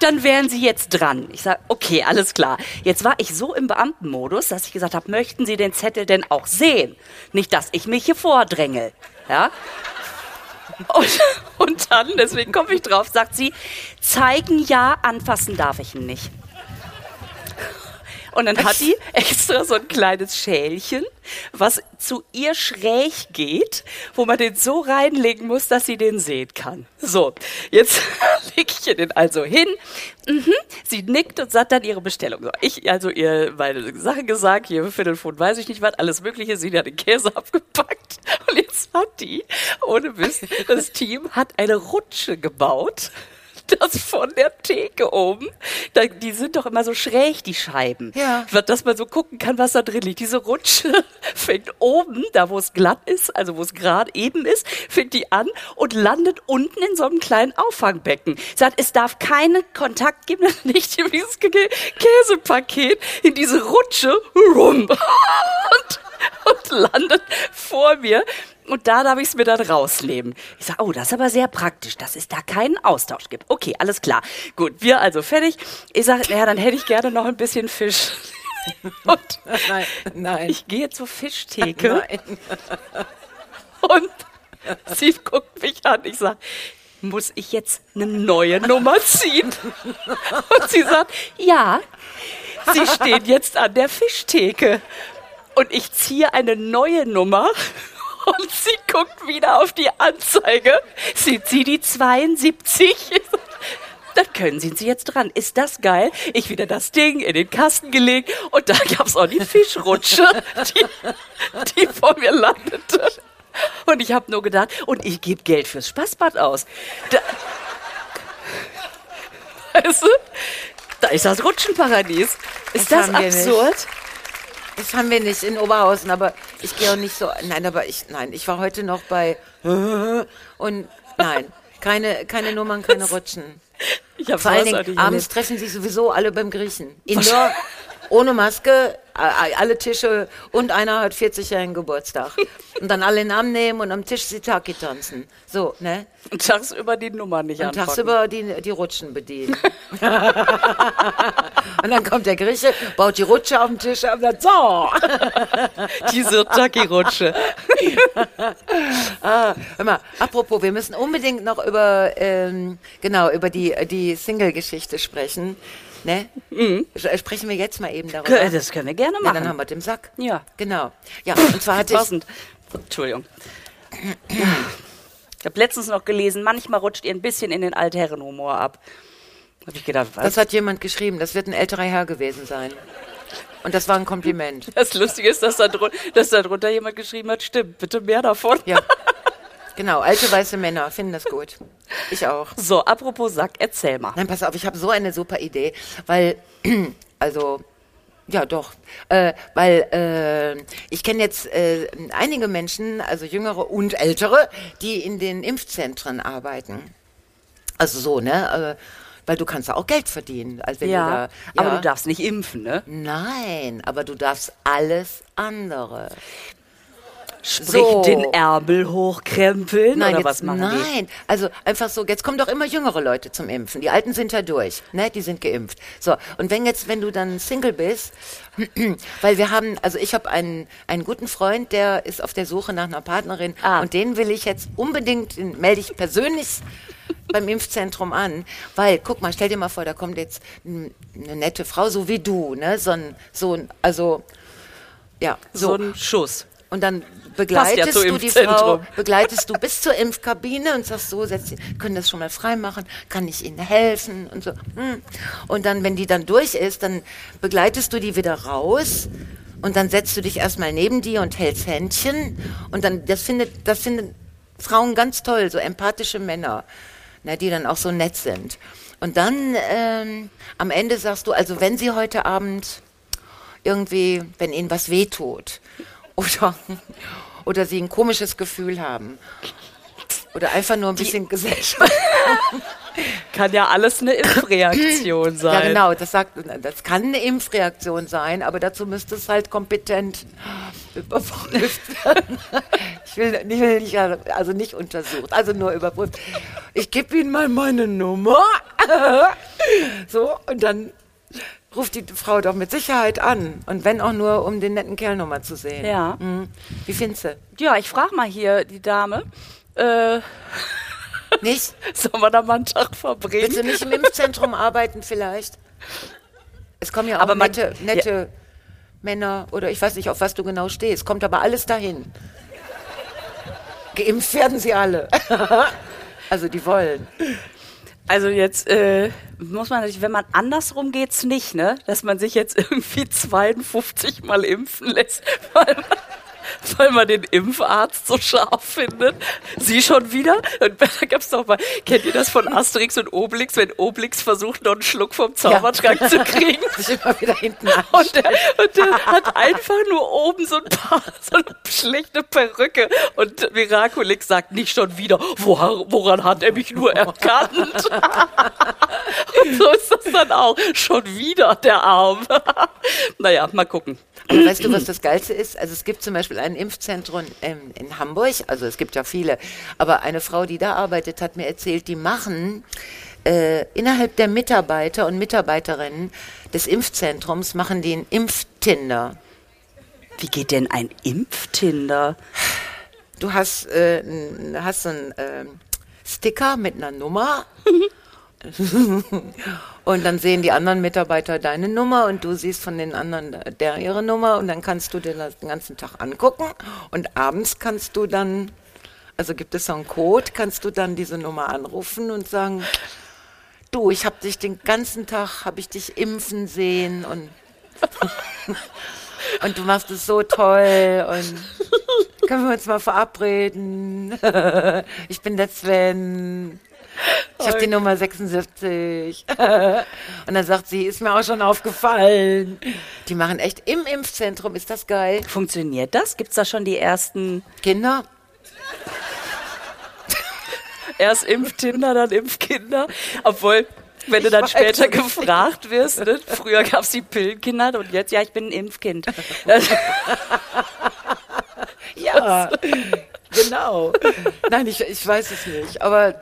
dann wären Sie jetzt dran. Ich sage, okay, alles klar. Jetzt war ich so im Beamtenmodus, dass ich gesagt habe, möchten Sie den Zettel denn auch sehen? Nicht, dass ich mich hier vordränge. Ja? Und, [laughs] und dann, deswegen komme ich drauf, sagt sie, zeigen ja, anfassen darf ich ihn nicht. Und dann hat die extra so ein kleines Schälchen, was zu ihr schräg geht, wo man den so reinlegen muss, dass sie den sehen kann. So, jetzt [laughs] lege ich ihr den also hin. Mhm. Sie nickt und sagt dann ihre Bestellung. So, ich also ihr meine Sachen gesagt, hier Viertelfond weiß ich nicht was, alles Mögliche. Sie hat den Käse [laughs] abgepackt. Und jetzt hat die, ohne Mist, das Team hat eine Rutsche gebaut [laughs] das von der Theke oben. Da, die sind doch immer so schräg, die Scheiben. Ja. Dass man so gucken kann, was da drin liegt. Diese Rutsche [laughs] fängt oben, da wo es glatt ist, also wo es gerade eben ist, fängt die an und landet unten in so einem kleinen Auffangbecken. Sagt, es darf keinen Kontakt geben, [laughs] nicht in dieses Kä- Käsepaket, in diese Rutsche rum. Und, und landet vor mir. Und da darf ich es mir dann rausleben. Ich sage, oh, das ist aber sehr praktisch, dass es da keinen Austausch gibt. Okay, alles klar. Gut, wir also fertig. Ich sage, naja, dann hätte ich gerne noch ein bisschen Fisch. [laughs] Und Nein, nein. ich gehe zur Fischtheke Nein. [laughs] und sie guckt mich an. Ich sage, muss ich jetzt eine neue Nummer ziehen? [laughs] Und sie sagt, ja, Sie stehen jetzt an der Fischtheke. Und ich ziehe eine neue Nummer [laughs] und sie guckt wieder auf die Anzeige. Sind Sie die 72? Dann können Sie Sie jetzt dran. Ist das geil? Ich wieder das Ding in den Kasten gelegt und da gab's auch die Fischrutsche, die, die vor mir landete. Und ich habe nur gedacht, und ich gebe Geld fürs Spaßbad aus. Da, weißt du? Da ist das Rutschenparadies. Ist Das das, wir nicht. Das haben wir nicht in Oberhausen, aber ich gehe auch nicht so. Nein, aber ich, nein, ich war heute noch bei und nein, keine, keine Nummern, keine Rutschen. Ich habe Vor allen Dingen abends treffen sich sowieso alle beim Griechen. Indoor, ohne Maske, alle Tische und einer hat 40-jährigen Geburtstag. Und dann alle in den Arm nehmen und am Tisch Sitaki tanzen. So, ne? Und tagsüber die Nummer nicht Und anfangen. tagsüber die, die Rutschen bedienen. [laughs] und dann kommt der Grieche, baut die Rutsche auf den Tisch ab und sagt, so. [laughs] Diese Taki-Rutsche. Ah, hör mal, apropos, wir müssen unbedingt noch über, ähm, genau, über die, die Single-Geschichte sprechen. Ne? S- Sprechen wir jetzt mal eben darüber. Mhm. Das können wir gerne ja, machen. dann haben wir den Sack. Ja. Genau. Ja, und zwar hatte ich. Entschuldigung. Ich habe letztens noch gelesen, manchmal rutscht ihr ein bisschen in den Altherrenhumor ab. Habe ich gedacht, was? das hat jemand geschrieben, das wird ein älterer Herr gewesen sein. Und das war ein Kompliment. Das Lustige ist, dass da, drun dass da drunter jemand geschrieben hat, stimmt, bitte mehr davon. Ja. [laughs] Genau, alte weiße Männer finden das gut. Ich auch. So, apropos Sack, erzähl mal. Nein, pass auf, ich habe so eine super Idee, weil, [clears throat] also, ja doch, äh, weil äh, ich kenne jetzt äh, einige Menschen, also jüngere und ältere, die in den Impfzentren arbeiten. Also so, ne? Äh, weil du kannst ja auch Geld verdienen. Also wenn Ja, du da, aber ja. du darfst nicht impfen, ne? Nein, aber du darfst alles andere. Sprich, So. den Ärmel hochkrempeln Nein, oder jetzt, was machen nein. also einfach so, jetzt kommen doch immer jüngere Leute zum Impfen. Die Alten sind ja durch, ne? Die sind geimpft. So, und wenn jetzt, wenn du dann Single bist, [clears throat] weil wir haben, also ich habe einen, einen guten Freund, der ist auf der Suche nach einer Partnerin Ah. und den will ich jetzt unbedingt, den melde ich persönlich beim Impfzentrum an, weil, guck mal, stell dir mal vor, da kommt jetzt eine nette Frau, so wie du, ne? So ein, so ein, also, ja, die? So ein Schuss. und dann Ja begleitest zu du die Frau, begleitest du bis zur Impfkabine und sagst so, setz, können das schon mal freimachen, kann ich Ihnen helfen und so. Hm. Und dann, wenn die dann durch ist, dann begleitest du die wieder raus und dann setzt du dich erstmal neben die und hältst Händchen und dann, das findet, das finden Frauen ganz toll, so empathische Männer, ne, die dann auch so nett sind. Und dann ähm, am Ende sagst du, also wenn sie heute Abend irgendwie, wenn ihnen was wehtut oder, oder sie ein komisches Gefühl haben oder einfach nur ein bisschen [laughs] Gesellschaft. Kann ja alles eine Impfreaktion sein. Ja, genau, das sagt, das kann eine Impfreaktion sein, aber dazu müsste es halt kompetent überprüft werden. Ich will, ich will nicht, also nicht untersucht, also nur überprüft. Ich gebe Ihnen mal meine Nummer. So, und dann ruft die Frau doch mit Sicherheit an. Und wenn auch nur, um den netten Kerl nochmal zu sehen. Ja. Hm. Wie findest du? Ja, ich frage mal hier die Dame. Äh, Nicht? [laughs] sollen wir da mal einen Tag verbringen? Willst du nicht im Impfzentrum [laughs] arbeiten vielleicht? Es kommen ja auch Aber man- nette, nette Männer oder ich weiß nicht, auf was du genau stehst. Kommt aber alles dahin. Geimpft werden sie alle. [laughs] also die wollen. Also jetzt äh, muss man natürlich, wenn man andersrum geht's nicht, ne? Dass man sich jetzt [laughs] irgendwie 52 Mal impfen lässt, weil man, weil man den Impfarzt so scharf findet. Sie schon wieder? Und da gab's doch mal, kennt ihr das von Asterix und Obelix, wenn Obelix versucht, noch einen Schluck vom Zaubertrank zu [laughs] kriegen? Sich immer wieder hinten. Und der, und der hat einfach nur oben so ein paar, so eine schlechte Perücke. Und Miraculix sagt nicht schon wieder, woran, woran hat er mich nur erkannt? [laughs] Und so ist das dann auch. Schon wieder der Arm. [laughs] naja, mal gucken. Aber weißt du, was das Geilste ist? Also es gibt zum Beispiel ein Impfzentrum ähm, in Hamburg, also es gibt ja viele, aber eine Frau, die da arbeitet, hat mir erzählt, die machen äh, innerhalb der Mitarbeiter und Mitarbeiterinnen des Impfzentrums, machen die einen Impftinder. Wie geht denn ein Impftinder? Du hast, äh, hast einen ähm, Sticker mit einer Nummer. [laughs] [laughs] und dann sehen die anderen Mitarbeiter deine Nummer und du siehst von den anderen der ihre Nummer und dann kannst du dir das den ganzen Tag angucken und abends kannst du dann, also gibt es so einen Code, kannst du dann diese Nummer anrufen und sagen, du, ich habe dich den ganzen Tag, habe ich dich impfen sehen und [laughs] und du machst es so toll und können wir uns mal verabreden? [laughs] Ich bin der Sven. Ich habe die Nummer 76. [laughs] Und dann sagt sie, ist mir auch schon aufgefallen. Die machen echt im Impfzentrum, ist das geil. Funktioniert das? Gibt's da schon die ersten, Kinder, [laughs] erst Impftinder, dann Impfkinder? Obwohl, wenn du dann weiß später es gefragt wirst, ne? früher gab's die Pillenkinder und jetzt, ja, ich bin ein Impfkind. [laughs] ja, genau. Nein, ich, ich weiß es nicht. Aber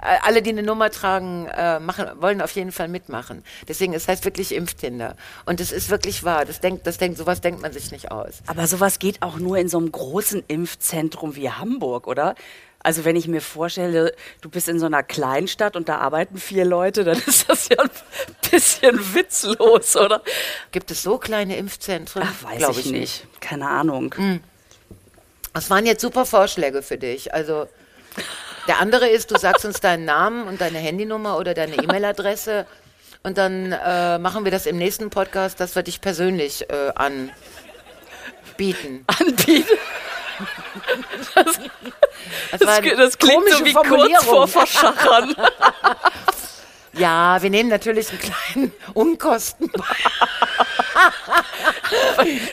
alle, die eine Nummer tragen, äh, machen, wollen auf jeden Fall mitmachen. Deswegen, es heißt wirklich Impftinder. Und es ist wirklich wahr. Das denkt, das denkt, sowas denkt man sich nicht aus. Aber sowas geht auch nur in so einem großen Impfzentrum wie Hamburg, oder? Also wenn ich mir vorstelle, du bist in so einer Kleinstadt und da arbeiten vier Leute, dann [laughs] ist das ja ein bisschen witzlos, oder? Gibt es so kleine Impfzentren? Ach, weiß Glaub ich nicht. Keine Ahnung. Das waren jetzt super Vorschläge für dich. Also der andere ist, du sagst uns deinen Namen und deine Handynummer oder deine E-Mail-Adresse und dann äh, machen wir das im nächsten Podcast, dass wir dich persönlich äh, anbieten. Anbieten. Das, Das, eine das klingt so wie kurz vor Verschachern. [laughs] Ja, wir nehmen natürlich einen kleinen [laughs] Unkosten.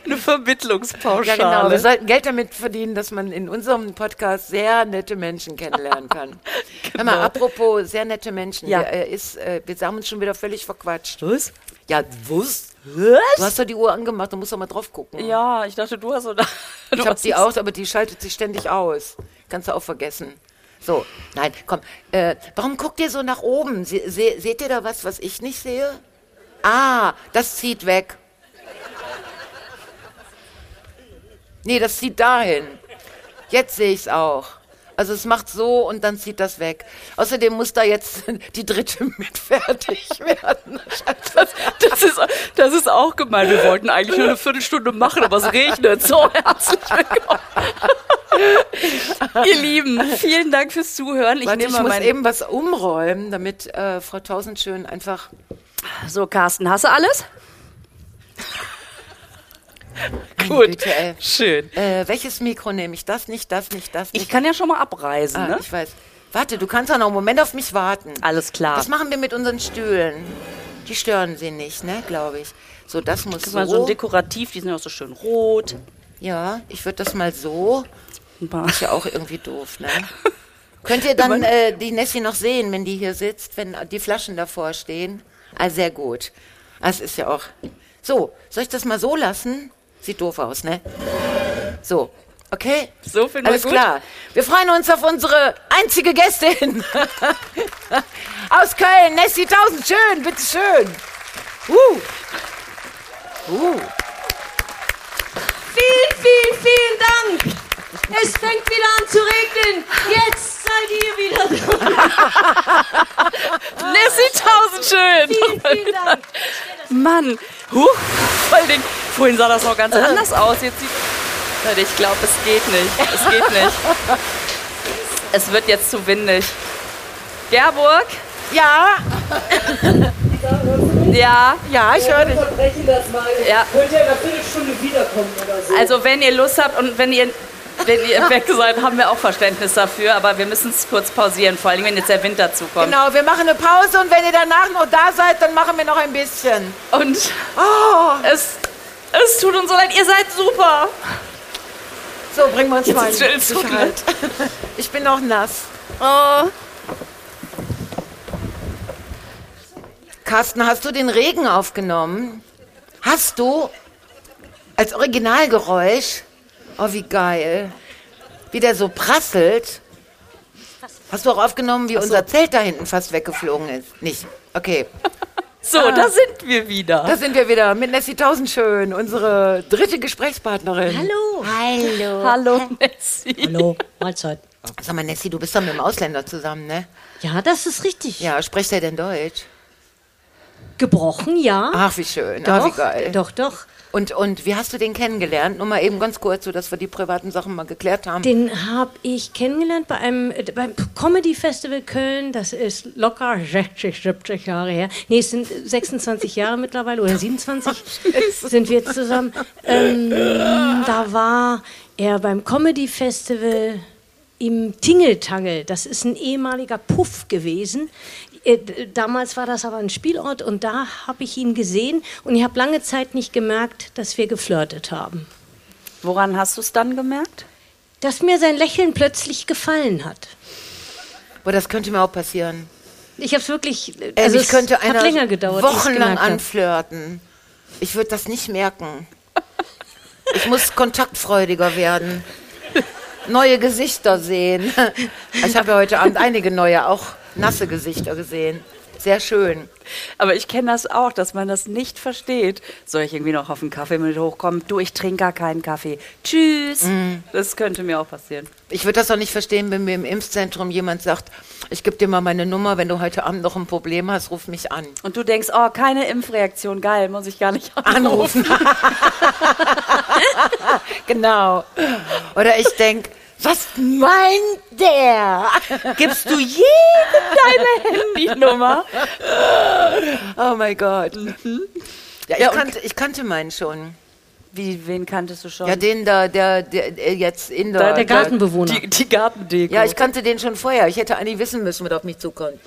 Eine Vermittlungspauschale. Ja, genau. Wir sollten Geld damit verdienen, dass man in unserem Podcast sehr nette Menschen kennenlernen kann. [laughs] Hör mal, apropos sehr nette Menschen. Ja. Wir, äh, ist, äh, wir haben uns schon wieder völlig verquatscht. Was? Ja, was? Du Was? hast doch die Uhr angemacht, du musst doch mal drauf gucken. Ja, ich dachte, du hast so. ich [laughs] habe die aus, aber die schaltet sich ständig aus. Kannst du auch vergessen. So, nein, komm. Äh, warum guckt ihr so nach oben? Se se seht ihr da was, was ich nicht sehe? Ah, das zieht weg. Nee, das zieht dahin. Jetzt sehe ich es auch. Also es macht so und dann zieht das weg. Außerdem muss da jetzt [laughs] die dritte mit fertig [laughs] werden. Das, das, ist, das ist auch gemein. Wir wollten eigentlich nur eine Viertelstunde machen, aber es regnet. So, herzlich willkommen. [laughs] Ihr Lieben, vielen Dank fürs Zuhören. Ich Warte, nehme ich muss eben was umräumen, damit äh, Frau Tausendschön einfach So, Carsten, hast du alles? Gut. Ey. Schön. Äh, welches Mikro nehme ich? Das nicht, das nicht, das nicht. Ich kann ja schon mal abreisen, ah, ne? ich weiß. Warte, du kannst ja noch einen Moment auf mich warten. Alles klar. Was machen wir mit unseren Stühlen? Die stören sie nicht, ne, glaube ich. So, das muss Guck so. mal, so ein Dekorativ, die sind auch so schön rot. ja, ich würde das mal so. Mal- Ist ja auch irgendwie doof, ne? [laughs] Könnt ihr dann äh, die Nessie noch sehen, wenn die hier sitzt, wenn die Flaschen davor stehen? Ah, sehr gut. Das ist ja auch. So, soll ich das mal so lassen? Sieht doof aus, ne? So, okay? So finden wir Alles gut. klar. Wir freuen uns auf unsere einzige Gästin [laughs] aus Köln, Nessie Tausend. Schön, bitteschön. Uh. Uh. Vielen, vielen, vielen Dank. Es fängt wieder an zu regnen. Jetzt seid ihr wieder da. Nessie Tausendschön. Vielen, vielen Dank. Mann. Huh, vor allen Dingen, vorhin sah das noch ganz anders aus. Jetzt sieht. Leute, ich glaube, es geht nicht. Es geht [laughs] nicht. Es wird jetzt zu windig. Gerburg? Ja, Ja, ja, ich höre dich. Verbrechen das mal. Ja. Könnt ihr in einer Viertelstunde wiederkommen oder so? also wenn ihr Lust habt und wenn ihr, wenn ihr weg seid, haben wir auch Verständnis dafür. Aber wir müssen es kurz pausieren, vor allem wenn jetzt der Wind dazu kommt. Genau, wir machen eine Pause und wenn ihr danach noch da seid, dann machen wir noch ein bisschen. Und Oh, es, es tut uns so leid, ihr seid super. so, bringen wir uns Jetzt mal in still, Sicherheit. [laughs] Ich bin noch nass. Oh. Carsten, hast du den Regen aufgenommen? Hast du? Als Originalgeräusch? Oh, wie geil. Wie der so prasselt. Hast du auch aufgenommen, wie unser Zelt da hinten fast weggeflogen ist? Nicht. Okay. So, da sind wir wieder. Da sind wir wieder mit Nessie Tausendschön, unsere dritte Gesprächspartnerin. Hallo. Hallo. Hallo, Nessie. Hallo, Mahlzeit. Sag mal, Nessie, du bist doch mit dem Ausländer zusammen, ne? Ja, das ist richtig. Ja, spricht er denn Deutsch? Gebrochen, ja. Ach, wie schön. Ah, wie doch, geil. doch, doch. Und, und wie hast du den kennengelernt? Nur mal eben ganz kurz, so dass wir die privaten Sachen mal geklärt haben. Den habe ich kennengelernt bei einem äh, beim Comedy Festival Köln. Das ist locker [laughs] 60, 70 Jahre her. Nee, es sind 26 Jahre mittlerweile oder 27 [laughs] sind wir zusammen. Ähm, da war er beim Comedy Festival im Tingeltangel. Das ist ein ehemaliger Puff gewesen. Äh, Damals war das aber ein Spielort und da habe ich ihn gesehen und ich habe lange Zeit nicht gemerkt, dass wir geflirtet haben. Woran hast du es dann gemerkt? Dass mir sein Lächeln plötzlich gefallen hat. Boah, das könnte mir auch passieren. Ich habe es wirklich, Also also ich es könnte hat einer länger gedauert. wochenlang anflirten. Ich würde das nicht merken. Ich muss kontaktfreudiger werden. Neue Gesichter sehen. Ich habe ja heute Abend einige neue, auch nasse Gesichter gesehen. Sehr schön. Aber ich kenne das auch, dass man das nicht versteht. Soll ich irgendwie noch auf den Kaffee mit hochkommen? Du, ich trinke gar keinen Kaffee. Tschüss. Das könnte mir auch passieren. Ich würde das auch nicht verstehen, wenn mir im Impfzentrum jemand sagt, ich gebe dir mal meine Nummer, wenn du heute Abend noch ein Problem hast, ruf mich an. Und du denkst, oh, keine Impfreaktion, geil, muss ich gar nicht anrufen. Anrufen. [laughs] genau. Oder ich denke, was meint der? Gibst du jedem deine [laughs] Handynummer? Oh mein Gott. Ja, ich, Ja, kannte, ich kannte meinen schon. Wie, wen kanntest du schon? Ja, den da, der, der, der jetzt in der. Da- Der Gartenbewohner. Die, die Gartendeko. Ja, ich kannte den schon vorher. Ich hätte eigentlich wissen müssen, was auf mich zukommt.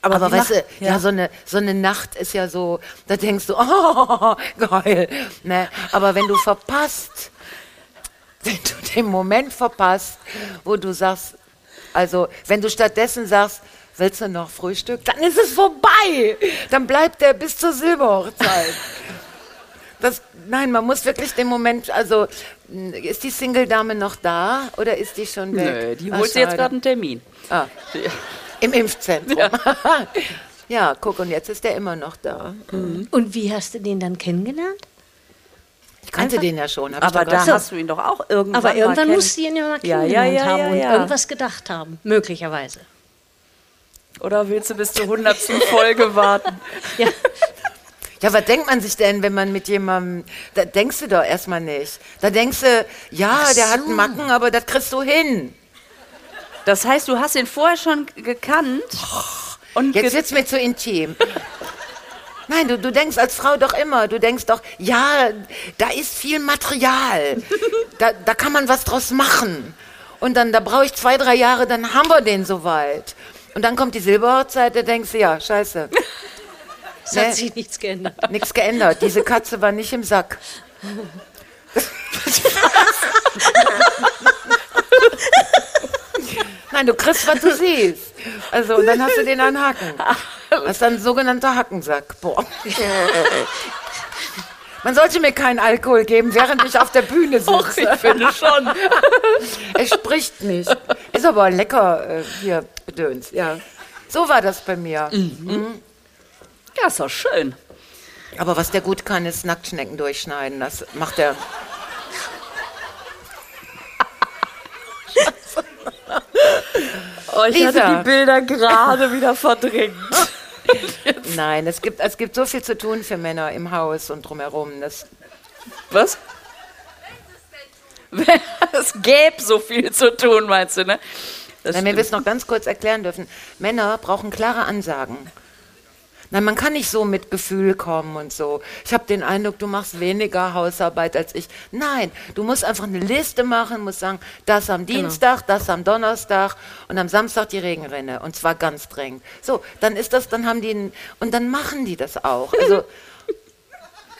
aber, Aber weißt du, macht- ja, so, eine, so eine Nacht ist ja so, da denkst du, [laughs] oh, geil. Ne? Aber wenn du verpasst, wenn du den Moment verpasst, wo du sagst, also wenn du stattdessen sagst, willst du noch Frühstück, dann ist es vorbei. Dann bleibt der bis zur Silberhochzeit. Das, nein, man muss wirklich den Moment, also m, ist die Single-Dame noch da oder ist die schon weg? Nö, die Ah, holt jetzt gerade einen Termin. Ah, Die- im Impfzentrum. Ja. [laughs] Ja. guck, und jetzt ist der immer noch da. Und wie hast du den dann kennengelernt? Ich kannte den ja schon. Aber da hast du ihn doch auch irgendwann Aber mal irgendwann musst du ihn ja mal kennengelernt ja, ja, haben ja, und ja. irgendwas gedacht haben. Möglicherweise. Oder willst du bis zur hundertsten Folge [laughs] warten? Ja. Ja, was denkt man sich denn, wenn man mit jemandem, da denkst du doch erstmal nicht. Da denkst du, ja, der hat einen Macken, aber das kriegst du hin. Das heißt, du hast ihn vorher schon gekannt. Und Jetzt wird's mir zu intim. Nein, du, du denkst als Frau doch immer, du denkst doch, ja, da ist viel Material. [laughs] Da, da kann man was draus machen. Und dann, da brauche ich zwei, drei Jahre, dann haben wir den soweit. Und dann kommt die Silberhochzeit, da denkst du, ja, scheiße, Es Ne? hat sich nichts geändert. nichts geändert. Diese Katze war nicht im Sack. [laughs] Nein, du kriegst, was du siehst. Also, und dann hast du den an Haken. Das ist ein sogenannter Hackensack. Boah. Man sollte mir keinen Alkohol geben, während ich auf der Bühne Och, ich sitze. finde schon. Er spricht nicht. Ist aber lecker äh, hier, Gedöns. Ja. So war das bei mir. Ja, ist doch schön. Aber was der gut kann, ist Nacktschnecken durchschneiden. Das macht er. Oh, ich Lisa. hatte die Bilder gerade wieder verdrängt. [laughs] Nein, es gibt, es gibt so viel zu tun für Männer im Haus und drumherum. Das, Was? [laughs] Es gäbe so viel zu tun, meinst du, ne? Das Wenn wir es noch ganz kurz erklären dürfen. Männer brauchen klare Ansagen. Nein, man kann nicht so mit Gefühl kommen und so. Ich habe den Eindruck, du machst weniger Hausarbeit als ich. Nein, du musst einfach eine Liste machen, musst sagen, das am Dienstag, das am Donnerstag und am Samstag die Regenrinne und zwar ganz dringend. So, dann ist das, dann haben die ein, und dann machen die das auch. Also [laughs]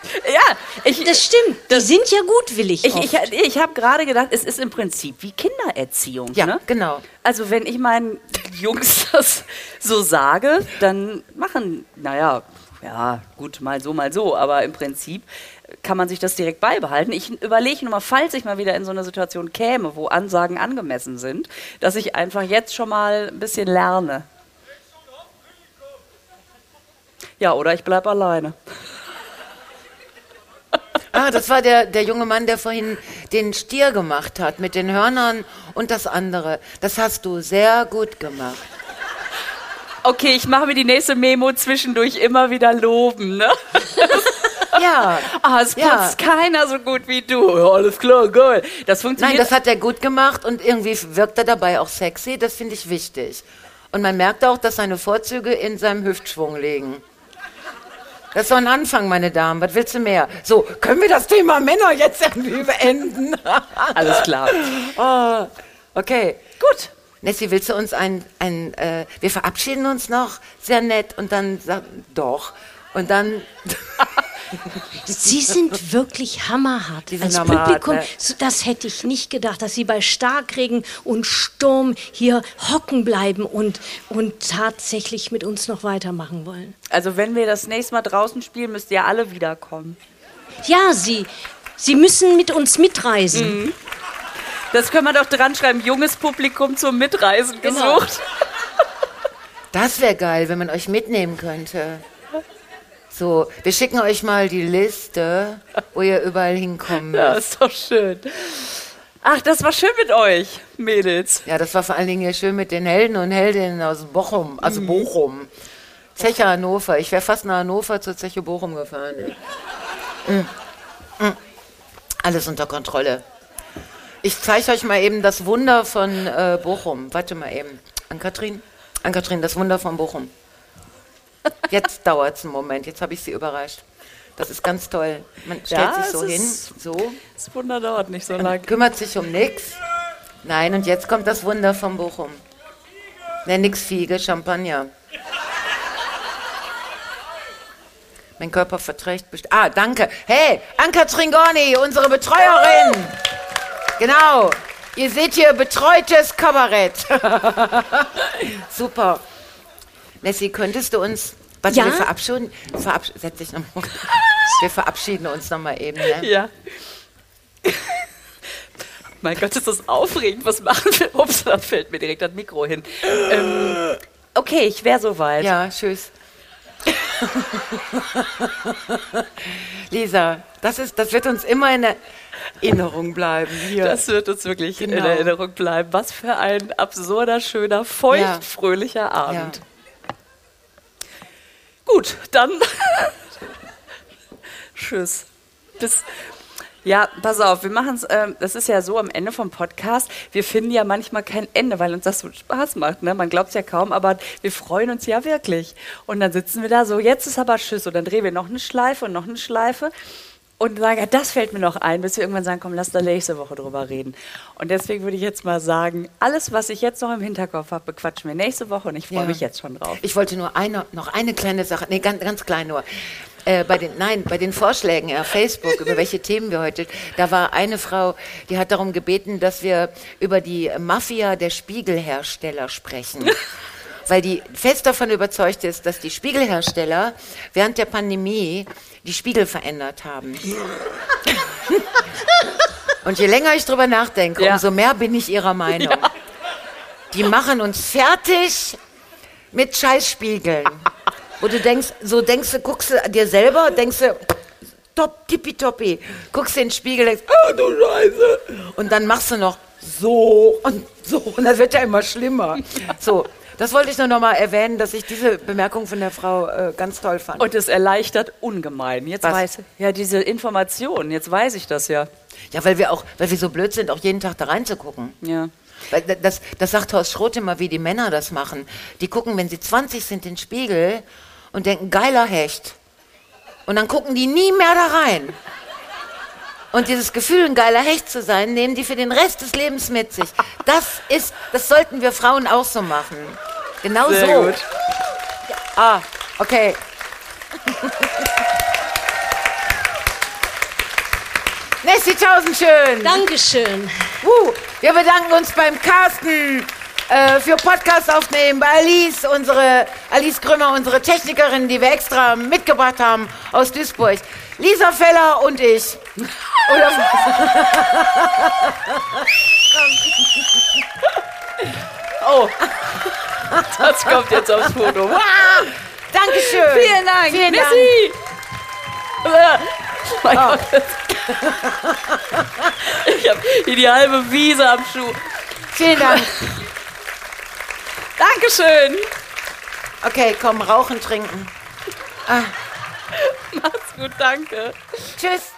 [laughs] Ja, ich, Das stimmt. Die sind ja gutwillig. ich, oft. ich, ich habe gerade gedacht, es ist im Prinzip wie Kindererziehung. ja, ne? genau. Also wenn ich meinen [laughs] Jungs das so sage, dann machen, naja, ja, gut, mal so, mal so, aber im Prinzip kann man sich das direkt beibehalten. Ich überlege nur mal, falls ich mal wieder in so eine Situation käme, wo Ansagen angemessen sind, dass ich einfach jetzt schon mal ein bisschen lerne. Ja, oder ich bleibe alleine. Ah, das war der, der junge Mann, der vorhin den Stier gemacht hat mit den Hörnern und das andere. Das hast du sehr gut gemacht. Okay, ich mache mir die nächste Memo zwischendurch immer wieder loben, ne? [laughs] Ja. Ah, es Ja. putzt keiner so gut wie du. Alles klar, geil. Das funktioniert. Nein, das hat er gut gemacht und irgendwie wirkt er dabei auch sexy. Das finde ich wichtig. Und man merkt auch, dass seine Vorzüge in seinem Hüftschwung liegen. Das ist so ein Anfang, meine Damen. Was willst du mehr? So, können wir das Thema Männer jetzt irgendwie beenden? [laughs] alles klar. [laughs] oh, okay. Gut. Nessie, willst du uns ein, ein äh, wir verabschieden uns noch sehr nett und dann sag, doch. Und dann, Sie sind wirklich hammerhart. Als hammerhart, Publikum, ne? das hätte ich nicht gedacht, dass Sie bei Starkregen und Sturm hier hocken bleiben und, und tatsächlich mit uns noch weitermachen wollen. Also wenn wir das nächste Mal draußen spielen, müsst ihr alle wiederkommen. Ja, Sie, Sie müssen mit uns mitreisen. Mhm. Das können wir doch dran schreiben. Junges Publikum zum Mitreisen Genau. gesucht. das wäre geil, wenn man euch mitnehmen könnte. So, wir schicken euch mal die Liste, wo ihr überall hinkommen Ja, müsst. ist doch schön. Ach, das war schön mit euch, Mädels. Ja, das war vor allen Dingen hier schön mit den Helden und Heldinnen aus Bochum, also Bochum. Zeche Hannover. Ich wäre fast nach Hannover zur Zeche Bochum gefahren. Mm. Mm. Alles unter Kontrolle. Ich zeige euch mal eben das Wunder von äh, Bochum. Warte mal eben. An-Kathrin? An-Kathrin, das Wunder von Bochum. Jetzt dauert es einen Moment. Jetzt habe ich sie überrascht. Das ist ganz toll. Man stellt Ja, sich so hin, ist- so, Das Wunder dauert nicht so lange. kümmert sich um nichts. Nein, und jetzt kommt das Wunder von Bochum. Ne, nix Fiege, Champagner. Mein Körper verträgt bestimmt. Ah, danke. Hey, Anka Tringoni, unsere Betreuerin. Genau. Ihr seht hier betreutes Kabarett. [laughs] Super. Nessie, könntest du uns. Warte, Ja? wir verabschieden. Verabsch setz dich noch mal. [laughs] Wir verabschieden uns noch mal eben. Ne? Ja. mein Gott, ist das aufregend. Was machen wir? Ups, da fällt mir direkt das Mikro hin. Ähm, okay, ich wäre soweit. Ja, tschüss. Lisa, das, ist, das wird uns immer in Erinnerung bleiben. Hier. Das wird uns wirklich in Genau. Erinnerung bleiben. Was für ein absurder, schöner, feucht, Ja. fröhlicher Abend. Ja. Gut, dann. [laughs] Tschüss. Bis. Ja, pass auf, wir machen es, ähm, das ist ja so am Ende vom Podcast, wir finden ja manchmal kein Ende, weil uns das so Spaß macht. Ne? Man glaubt es ja kaum, aber wir freuen uns ja wirklich. Und dann sitzen wir da so, jetzt ist aber Tschüss. Und dann drehen wir noch eine Schleife und noch eine Schleife und sagen, ja, das fällt mir noch ein, bis wir irgendwann sagen, komm, lass da nächste Woche drüber reden. Und deswegen würde ich jetzt mal sagen, alles, was ich jetzt noch im Hinterkopf habe, bequatschen wir nächste Woche und ich freue Ja. mich jetzt schon drauf. Ich wollte nur eine, noch eine kleine Sache, nee, ganz, ganz klein nur. Äh, bei den, nein, bei den Vorschlägen auf Facebook, über welche [laughs] Themen wir heute, da war eine Frau, die hat darum gebeten, dass wir über die Mafia der Spiegelhersteller sprechen. [laughs] Weil die fest davon überzeugt ist, dass die Spiegelhersteller während der Pandemie die Spiegel verändert haben. [laughs] Und je länger ich drüber nachdenke, Ja. umso mehr bin ich ihrer Meinung. Die machen uns fertig mit Scheißspiegeln. Wo du denkst, so denkst du, guckst du dir selber, denkst du, top, tippitoppi. Guckst du in den Spiegel, denkst, oh du Scheiße. Und dann machst du noch so und so. Und das wird ja immer schlimmer. So, Das wollte ich nur noch mal erwähnen, dass ich diese Bemerkung von der Frau äh, ganz toll fand. Und es erleichtert ungemein. Jetzt Was? weiß ja diese Information. Jetzt weiß ich das ja. Ja, weil wir auch, weil wir so blöd sind, auch jeden Tag da reinzugucken. Ja. Weil da- Das, das sagt Horst Schroth immer, wie die Männer das machen. Die gucken, wenn sie 20 sind, in den Spiegel und denken, geiler Hecht. Und dann gucken die nie mehr da rein. Und dieses Gefühl, ein geiler Hecht zu sein, nehmen die für den Rest des Lebens mit sich. Das ist, das sollten wir Frauen auch so machen. Genau Sehr so. gut. Ah, okay. [laughs] Nessie Tausendschön. Dankeschön. Uh, wir bedanken uns beim Carsten äh, für Podcast aufnehmen, bei Alice, unsere Alice Grümmer, unsere Technikerin, die wir extra mitgebracht haben aus Duisburg. Lisa Feller und ich. Oder [laughs] Oh, das kommt jetzt aufs Foto. Wow. [laughs] Dankeschön. Vielen Dank. Vielen Dank. Äh, Mein Oh. Gott. Ich habe hier die halbe Wiese am Schuh. Vielen Dank. Dankeschön. Okay, komm, rauchen, trinken. [laughs] Macht's gut, danke. Tschüss.